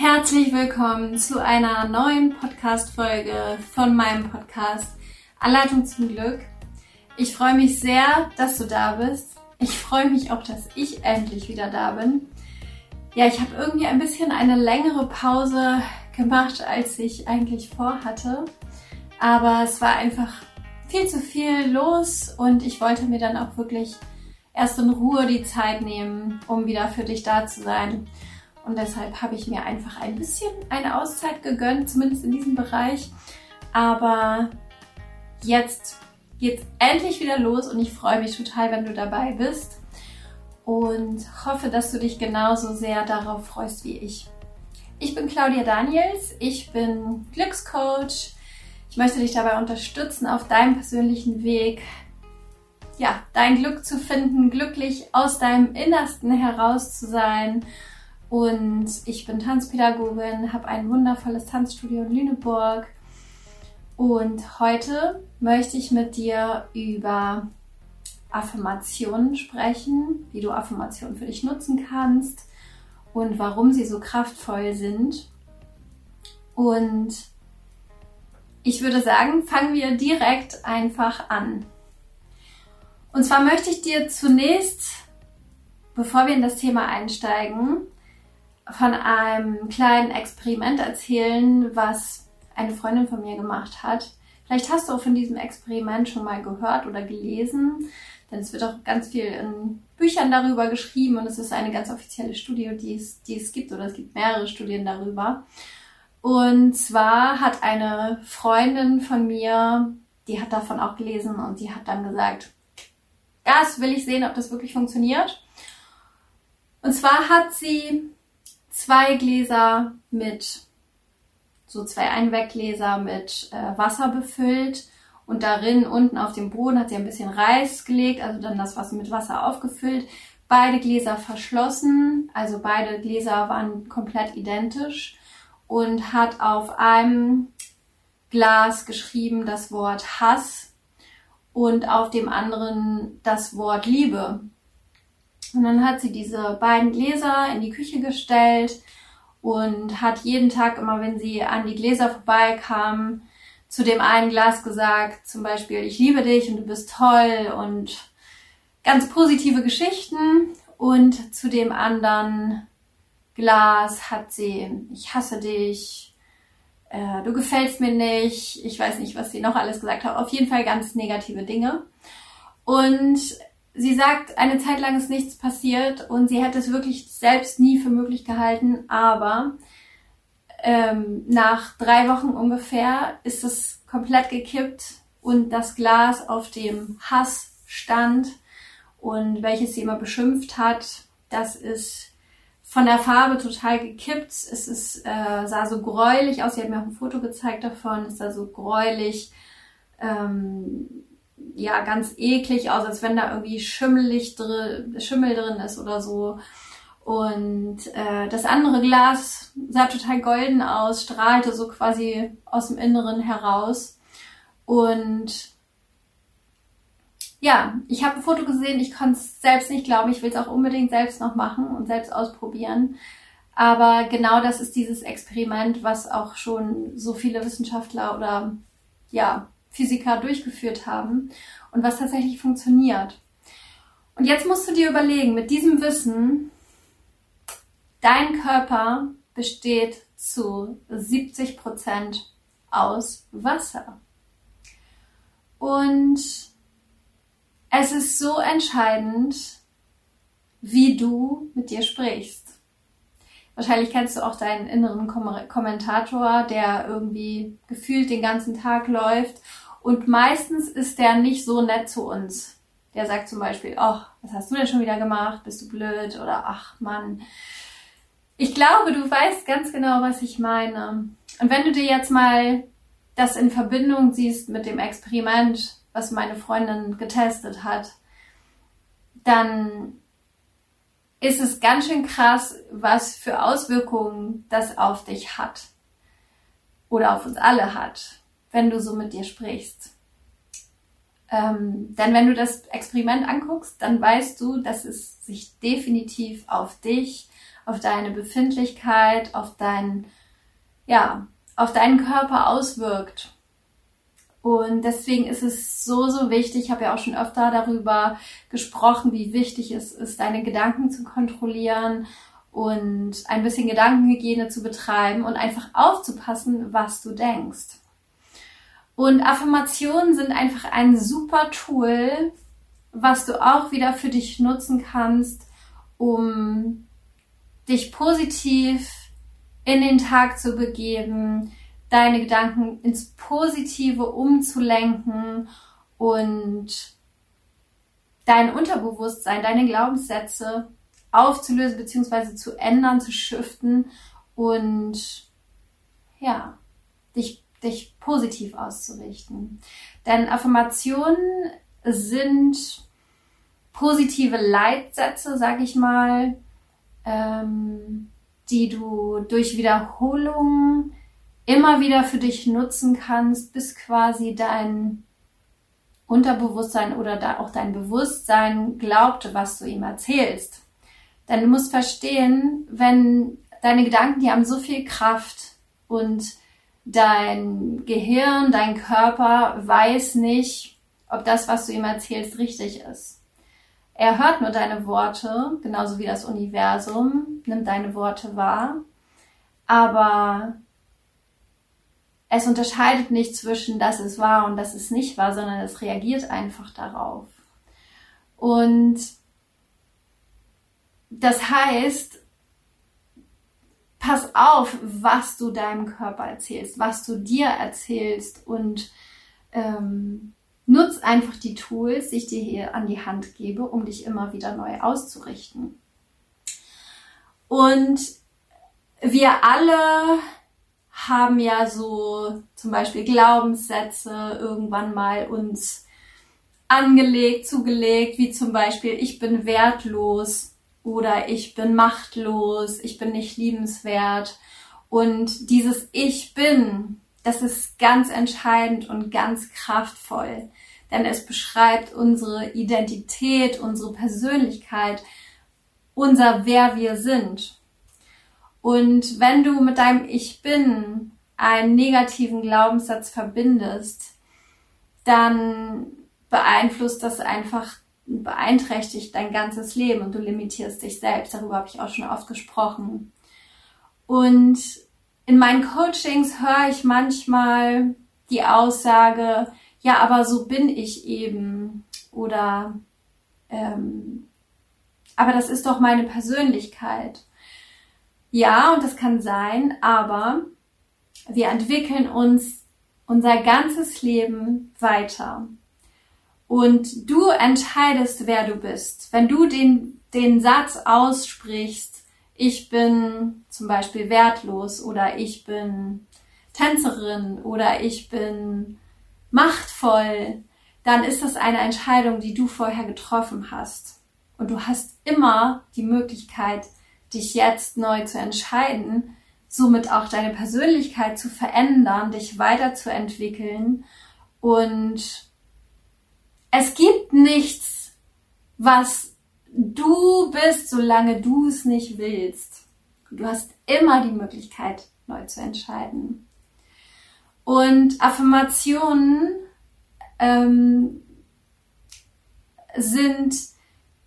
Herzlich willkommen zu einer neuen Podcast-Folge von meinem Podcast Anleitung zum Glück. Ich freue mich sehr, dass du da bist. Ich freue mich auch, dass ich endlich wieder da bin. Ja, ich habe irgendwie ein bisschen eine längere Pause gemacht, als ich eigentlich vorhatte. Aber es war einfach viel zu viel los und ich wollte mir dann auch wirklich erst in Ruhe die Zeit nehmen, um wieder für dich da zu sein. Und deshalb habe ich mir einfach ein bisschen eine Auszeit gegönnt, zumindest in diesem Bereich. Aber jetzt geht es endlich wieder los und ich freue mich total, wenn du dabei bist. Und hoffe, dass du dich genauso sehr darauf freust wie ich. Ich bin Claudia Daniels, ich bin Glückscoach. Ich möchte dich dabei unterstützen, auf deinem persönlichen Weg ja, dein Glück zu finden, glücklich aus deinem Innersten heraus zu sein und ich bin Tanzpädagogin, habe ein wundervolles Tanzstudio in Lüneburg. Und heute möchte ich mit dir über Affirmationen sprechen, wie du Affirmationen für dich nutzen kannst und warum sie so kraftvoll sind. Und ich würde sagen, fangen wir direkt einfach an. Und zwar möchte ich dir zunächst, bevor wir in das Thema einsteigen, von einem kleinen Experiment erzählen, was eine Freundin von mir gemacht hat. Vielleicht hast du auch von diesem Experiment schon mal gehört oder gelesen, denn es wird auch ganz viel in Büchern darüber geschrieben und es ist eine ganz offizielle Studie, die es, die es gibt oder es gibt mehrere Studien darüber. Und zwar hat eine Freundin von mir, die hat davon auch gelesen und die hat dann gesagt, das will ich sehen, ob das wirklich funktioniert. Und zwar hat sie zwei Gläser mit, so zwei Einweggläser mit äh, Wasser befüllt und darin unten auf dem Boden hat sie ein bisschen Reis gelegt, also dann das Wasser mit Wasser aufgefüllt. Beide Gläser verschlossen, also beide Gläser waren komplett identisch und hat auf einem Glas geschrieben das Wort Hass und auf dem anderen das Wort Liebe. Und dann hat sie diese beiden Gläser in die Küche gestellt und hat jeden Tag immer, wenn sie an die Gläser vorbeikam, zu dem einen Glas gesagt, zum Beispiel, ich liebe dich und du bist toll und ganz positive Geschichten. Und zu dem anderen Glas hat sie, ich hasse dich, äh, du gefällst mir nicht, ich weiß nicht, was sie noch alles gesagt hat, auf jeden Fall ganz negative Dinge. Und sie sagt, eine Zeit lang ist nichts passiert und sie hätte es wirklich selbst nie für möglich gehalten, aber ähm, nach drei Wochen ungefähr ist es komplett gekippt und das Glas auf dem Hass stand und welches sie immer beschimpft hat, das ist von der Farbe total gekippt. Es ist, äh, sah so gräulich aus. Sie hat mir auch ein Foto gezeigt davon. Es sah so gräulich ähm, ja ganz eklig aus, als wenn da irgendwie schimmelig drin, Schimmel drin ist oder so. Und äh, das andere Glas sah total golden aus, strahlte so quasi aus dem Inneren heraus. Und ja, ich habe ein Foto gesehen, ich konnte es selbst nicht glauben, ich will es auch unbedingt selbst noch machen und selbst ausprobieren. Aber genau das ist dieses Experiment, was auch schon so viele Wissenschaftler oder ja, Physiker durchgeführt haben und was tatsächlich funktioniert. Und jetzt musst du dir überlegen, mit diesem Wissen, dein Körper besteht zu 70 Prozent aus Wasser. Und es ist so entscheidend, wie du mit dir sprichst. Wahrscheinlich kennst du auch deinen inneren Kommentator, der irgendwie gefühlt den ganzen Tag läuft. Und meistens ist der nicht so nett zu uns. Der sagt zum Beispiel, ach, was hast du denn schon wieder gemacht? Bist du blöd? Oder ach Mann. Ich glaube, du weißt ganz genau, was ich meine. Und wenn du dir jetzt mal das in Verbindung siehst mit dem Experiment, was meine Freundin getestet hat, dann ist es ganz schön krass, was für Auswirkungen das auf dich hat. Oder auf uns alle hat, wenn du so mit dir sprichst. Ähm, denn wenn du das Experiment anguckst, dann weißt du, dass es sich definitiv auf dich, auf deine Befindlichkeit, auf deinen, ja, auf deinen Körper auswirkt. Und deswegen ist es so, so wichtig, ich habe ja auch schon öfter darüber gesprochen, wie wichtig es ist, deine Gedanken zu kontrollieren und ein bisschen Gedankenhygiene zu betreiben und einfach aufzupassen, was du denkst. Und Affirmationen sind einfach ein super Tool, was du auch wieder für dich nutzen kannst, um dich positiv in den Tag zu begeben, deine Gedanken ins Positive umzulenken und dein Unterbewusstsein, deine Glaubenssätze aufzulösen bzw. zu ändern, zu shiften und ja, dich, dich positiv auszurichten. Denn Affirmationen sind positive Leitsätze, sag ich mal, ähm, die du durch Wiederholung immer wieder für dich nutzen kannst, bis quasi dein Unterbewusstsein oder auch dein Bewusstsein glaubt, was du ihm erzählst. Denn du musst verstehen, wenn deine Gedanken, die haben so viel Kraft und dein Gehirn, dein Körper weiß nicht, ob das, was du ihm erzählst, richtig ist. Er hört nur deine Worte, genauso wie das Universum nimmt deine Worte wahr, aber es unterscheidet nicht zwischen das ist wahr und das ist nicht wahr, sondern es reagiert einfach darauf. Und das heißt, pass auf, was du deinem Körper erzählst, was du dir erzählst und ähm, nutz einfach die Tools, die ich dir hier an die Hand gebe, um dich immer wieder neu auszurichten. Und wir alle haben ja so zum Beispiel Glaubenssätze irgendwann mal uns angelegt, zugelegt, wie zum Beispiel ich bin wertlos oder ich bin machtlos, ich bin nicht liebenswert. Und dieses Ich bin, das ist ganz entscheidend und ganz kraftvoll, denn es beschreibt unsere Identität, unsere Persönlichkeit, unser Wer wir sind. Und wenn du mit deinem Ich bin einen negativen Glaubenssatz verbindest, dann beeinflusst das einfach, beeinträchtigt dein ganzes Leben und du limitierst dich selbst. Darüber habe ich auch schon oft gesprochen. Und in meinen Coachings höre ich manchmal die Aussage, ja, aber so bin ich eben. Oder, ähm, aber das ist doch meine Persönlichkeit. Ja, und das kann sein, aber wir entwickeln uns unser ganzes Leben weiter. Und du entscheidest, wer du bist. Wenn du den, den Satz aussprichst, ich bin zum Beispiel wertlos oder ich bin Tänzerin oder ich bin machtvoll, dann ist das eine Entscheidung, die du vorher getroffen hast. Und du hast immer die Möglichkeit, dich jetzt neu zu entscheiden, somit auch deine Persönlichkeit zu verändern, dich weiterzuentwickeln. Und es gibt nichts, was du bist, solange du es nicht willst. Du hast immer die Möglichkeit, neu zu entscheiden. Und Affirmationen ähm, sind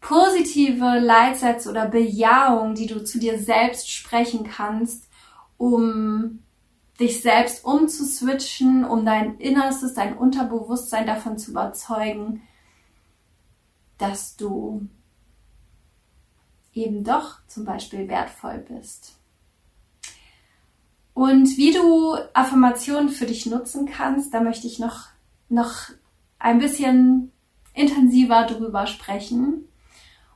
positive Leitsätze oder Bejahungen, die du zu dir selbst sprechen kannst, um dich selbst umzuswitchen, um dein Innerstes, dein Unterbewusstsein davon zu überzeugen, dass du eben doch zum Beispiel wertvoll bist. Und wie du Affirmationen für dich nutzen kannst, da möchte ich noch, noch ein bisschen intensiver drüber sprechen.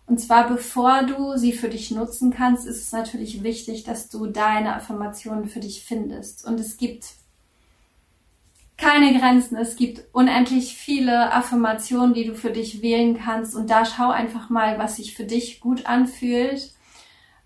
Und zwar bevor du sie für dich nutzen kannst, ist es natürlich wichtig, dass du deine Affirmationen für dich findest. Und es gibt keine Grenzen. Es gibt unendlich viele Affirmationen, die du für dich wählen kannst. Und da schau einfach mal, was sich für dich gut anfühlt.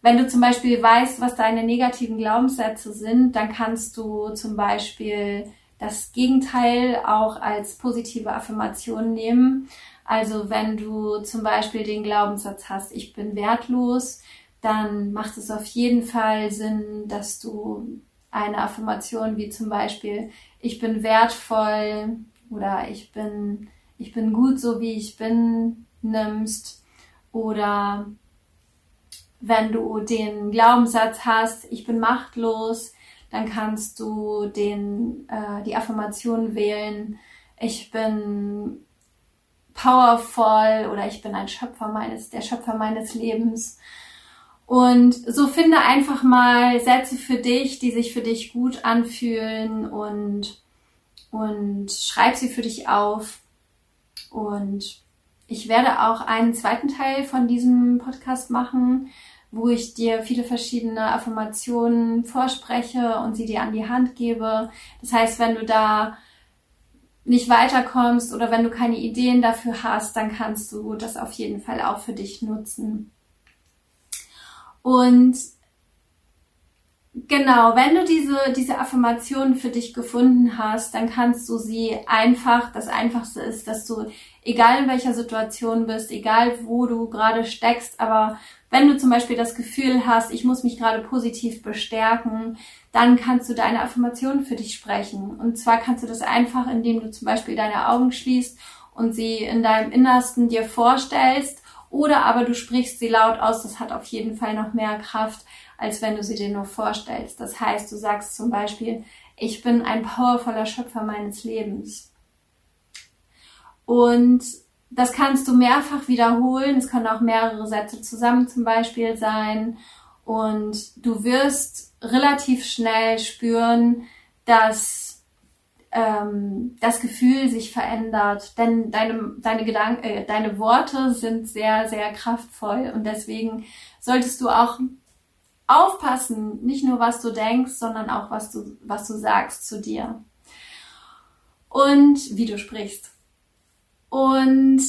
Wenn du zum Beispiel weißt, was deine negativen Glaubenssätze sind, dann kannst du zum Beispiel das Gegenteil auch als positive Affirmation nehmen. Also wenn du zum Beispiel den Glaubenssatz hast, ich bin wertlos, dann macht es auf jeden Fall Sinn, dass du eine Affirmation wie zum Beispiel ich bin wertvoll oder ich bin ich bin gut so wie ich bin nimmst. Oder wenn du den Glaubenssatz hast, ich bin machtlos, dann kannst du den, äh, die Affirmation wählen, ich bin powerful oder ich bin ein Schöpfer meines, der Schöpfer meines Lebens. Und so finde einfach mal Sätze für dich, die sich für dich gut anfühlen und, und schreib sie für dich auf. Und ich werde auch einen zweiten Teil von diesem Podcast machen, wo ich dir viele verschiedene Affirmationen vorspreche und sie dir an die Hand gebe. Das heißt, wenn du da nicht weiterkommst oder wenn du keine Ideen dafür hast, dann kannst du das auf jeden Fall auch für dich nutzen. Und Genau, wenn du diese, diese Affirmation für dich gefunden hast, dann kannst du sie einfach, das Einfachste ist, dass du, egal in welcher Situation bist, egal wo du gerade steckst, aber wenn du zum Beispiel das Gefühl hast, ich muss mich gerade positiv bestärken, dann kannst du deine Affirmation für dich sprechen. Und zwar kannst du das einfach, indem du zum Beispiel deine Augen schließt und sie in deinem Innersten dir vorstellst, oder aber du sprichst sie laut aus, das hat auf jeden Fall noch mehr Kraft als wenn du sie dir nur vorstellst. Das heißt, du sagst zum Beispiel, ich bin ein powervoller Schöpfer meines Lebens. Und das kannst du mehrfach wiederholen. Es können auch mehrere Sätze zusammen zum Beispiel sein. Und du wirst relativ schnell spüren, dass ähm, das Gefühl sich verändert. Denn deine, deine, Gedanken, äh, deine Worte sind sehr, sehr kraftvoll. Und deswegen solltest du auch aufpassen, nicht nur was du denkst, sondern auch was du, was du sagst zu dir. Und wie du sprichst. Und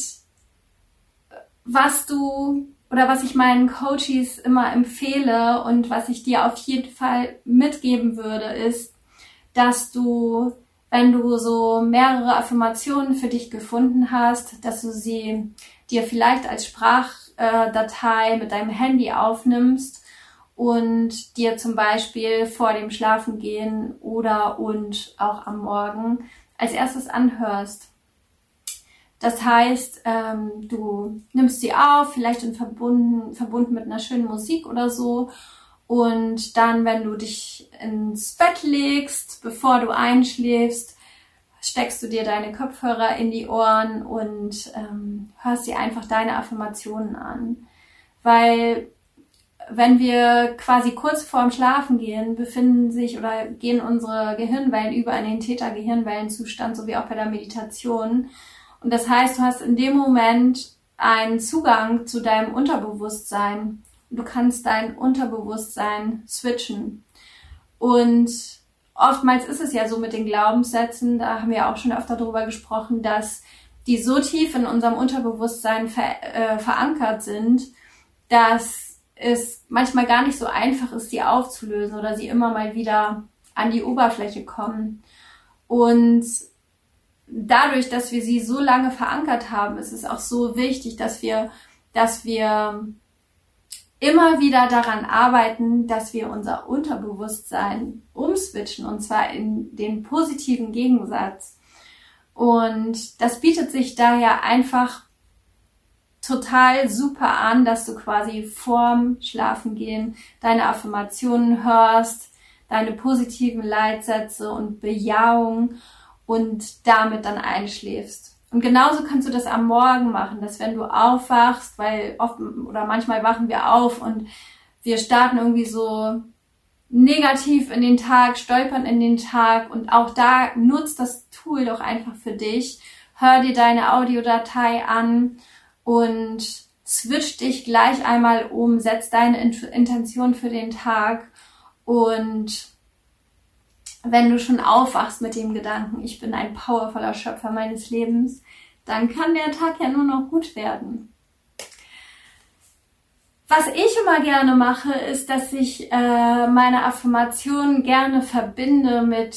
was du oder was ich meinen Coaches immer empfehle und was ich dir auf jeden Fall mitgeben würde, ist, dass du, wenn du so mehrere Affirmationen für dich gefunden hast, dass du sie dir vielleicht als Sprachdatei mit deinem Handy aufnimmst und dir zum Beispiel vor dem Schlafengehen oder und auch am Morgen als erstes anhörst. Das heißt, ähm, du nimmst sie auf, vielleicht in verbunden, verbunden mit einer schönen Musik oder so. Und dann, wenn du dich ins Bett legst, bevor du einschläfst, steckst du dir deine Kopfhörer in die Ohren und ähm, hörst dir einfach deine Affirmationen an. Weil wenn wir quasi kurz vorm Schlafen gehen, befinden sich oder gehen unsere Gehirnwellen über in den Theta-Gehirnwellenzustand, so wie auch bei der Meditation. Und das heißt, du hast in dem Moment einen Zugang zu deinem Unterbewusstsein. Du kannst dein Unterbewusstsein switchen. Und oftmals ist es ja so mit den Glaubenssätzen, da haben wir auch schon öfter darüber gesprochen, dass die so tief in unserem Unterbewusstsein ver äh, verankert sind, dass es manchmal gar nicht so einfach ist, sie aufzulösen oder sie immer mal wieder an die Oberfläche kommen. Und dadurch, dass wir sie so lange verankert haben, ist es auch so wichtig, dass wir, dass wir immer wieder daran arbeiten, dass wir unser Unterbewusstsein umswitchen und zwar in den positiven Gegensatz. Und das bietet sich daher einfach total super an, dass du quasi vorm Schlafengehen deine Affirmationen hörst, deine positiven Leitsätze und Bejahungen und damit dann einschläfst. Und genauso kannst du das am Morgen machen, dass wenn du aufwachst, weil oft oder manchmal wachen wir auf und wir starten irgendwie so negativ in den Tag, stolpern in den Tag und auch da nutzt das Tool doch einfach für dich. Hör dir deine Audiodatei an und switch dich gleich einmal um, setz deine Intention für den Tag und wenn du schon aufwachst mit dem Gedanken, ich bin ein powervoller Schöpfer meines Lebens, dann kann der Tag ja nur noch gut werden. Was ich immer gerne mache, ist, dass ich äh, meine Affirmationen gerne verbinde mit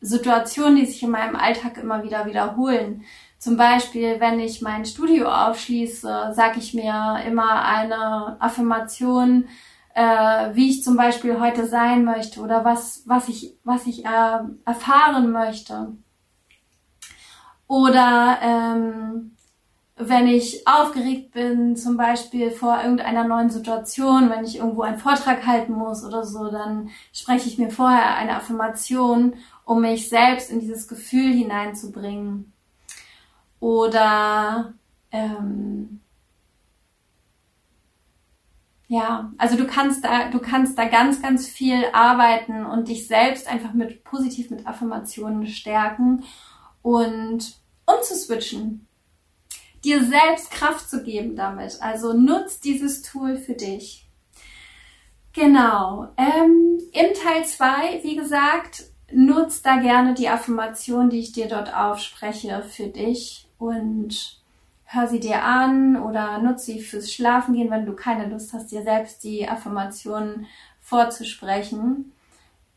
Situationen, die sich in meinem Alltag immer wieder wiederholen. Zum Beispiel, wenn ich mein Studio aufschließe, sage ich mir immer eine Affirmation, äh, wie ich zum Beispiel heute sein möchte oder was, was ich, was ich äh, erfahren möchte. Oder ähm, wenn ich aufgeregt bin, zum Beispiel vor irgendeiner neuen Situation, wenn ich irgendwo einen Vortrag halten muss oder so, dann spreche ich mir vorher eine Affirmation, um mich selbst in dieses Gefühl hineinzubringen. Oder ähm, ja, also du kannst da, du kannst da ganz, ganz viel arbeiten und dich selbst einfach mit positiv mit Affirmationen stärken und umzuswitchen dir selbst Kraft zu geben damit. Also nutz dieses Tool für dich. Genau. Ähm, Im Teil 2, wie gesagt, nutz da gerne die Affirmation, die ich dir dort aufspreche, für dich und hör sie dir an oder nutze sie fürs Schlafengehen, wenn du keine Lust hast, dir selbst die Affirmationen vorzusprechen.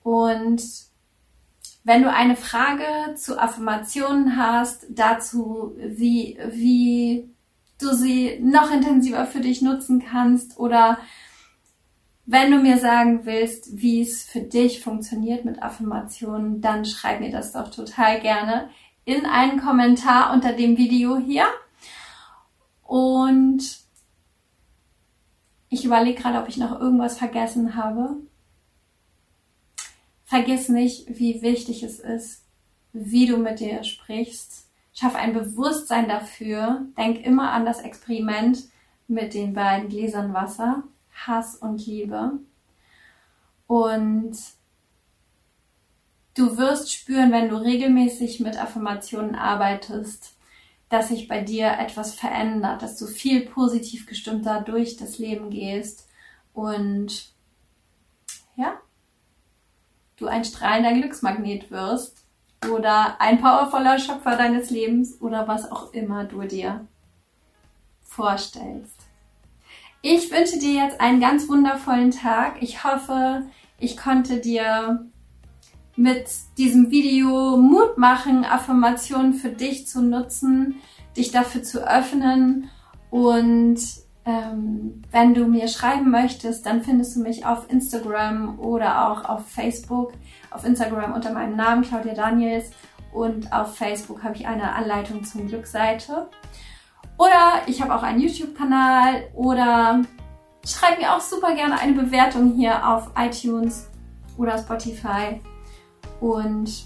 Und wenn du eine Frage zu Affirmationen hast, dazu, wie, wie du sie noch intensiver für dich nutzen kannst oder wenn du mir sagen willst, wie es für dich funktioniert mit Affirmationen, dann schreib mir das doch total gerne in einen Kommentar unter dem Video hier. Und ich überlege gerade, ob ich noch irgendwas vergessen habe. Vergiss nicht, wie wichtig es ist, wie du mit dir sprichst. Schaff ein Bewusstsein dafür. Denk immer an das Experiment mit den beiden Gläsern Wasser, Hass und Liebe. Und du wirst spüren, wenn du regelmäßig mit Affirmationen arbeitest, dass sich bei dir etwas verändert, dass du viel positiv gestimmter durch das Leben gehst und ja, du ein strahlender Glücksmagnet wirst oder ein powervoller Schöpfer deines Lebens oder was auch immer du dir vorstellst. Ich wünsche dir jetzt einen ganz wundervollen Tag. Ich hoffe, ich konnte dir mit diesem Video Mut machen, Affirmationen für dich zu nutzen, dich dafür zu öffnen und ähm, wenn du mir schreiben möchtest, dann findest du mich auf Instagram oder auch auf Facebook. Auf Instagram unter meinem Namen Claudia Daniels und auf Facebook habe ich eine Anleitung zum Glücksseite. Oder ich habe auch einen YouTube-Kanal oder schreib mir auch super gerne eine Bewertung hier auf iTunes oder Spotify. Und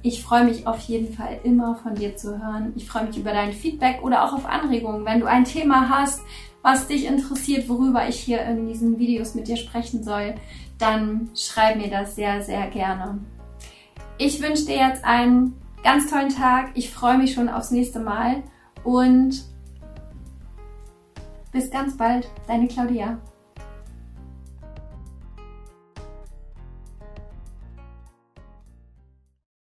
ich freue mich auf jeden Fall immer von dir zu hören. Ich freue mich über dein Feedback oder auch auf Anregungen. Wenn du ein Thema hast, was dich interessiert, worüber ich hier in diesen Videos mit dir sprechen soll, dann schreib mir das sehr, sehr gerne. Ich wünsche dir jetzt einen ganz tollen Tag. Ich freue mich schon aufs nächste Mal und bis ganz bald, deine Claudia.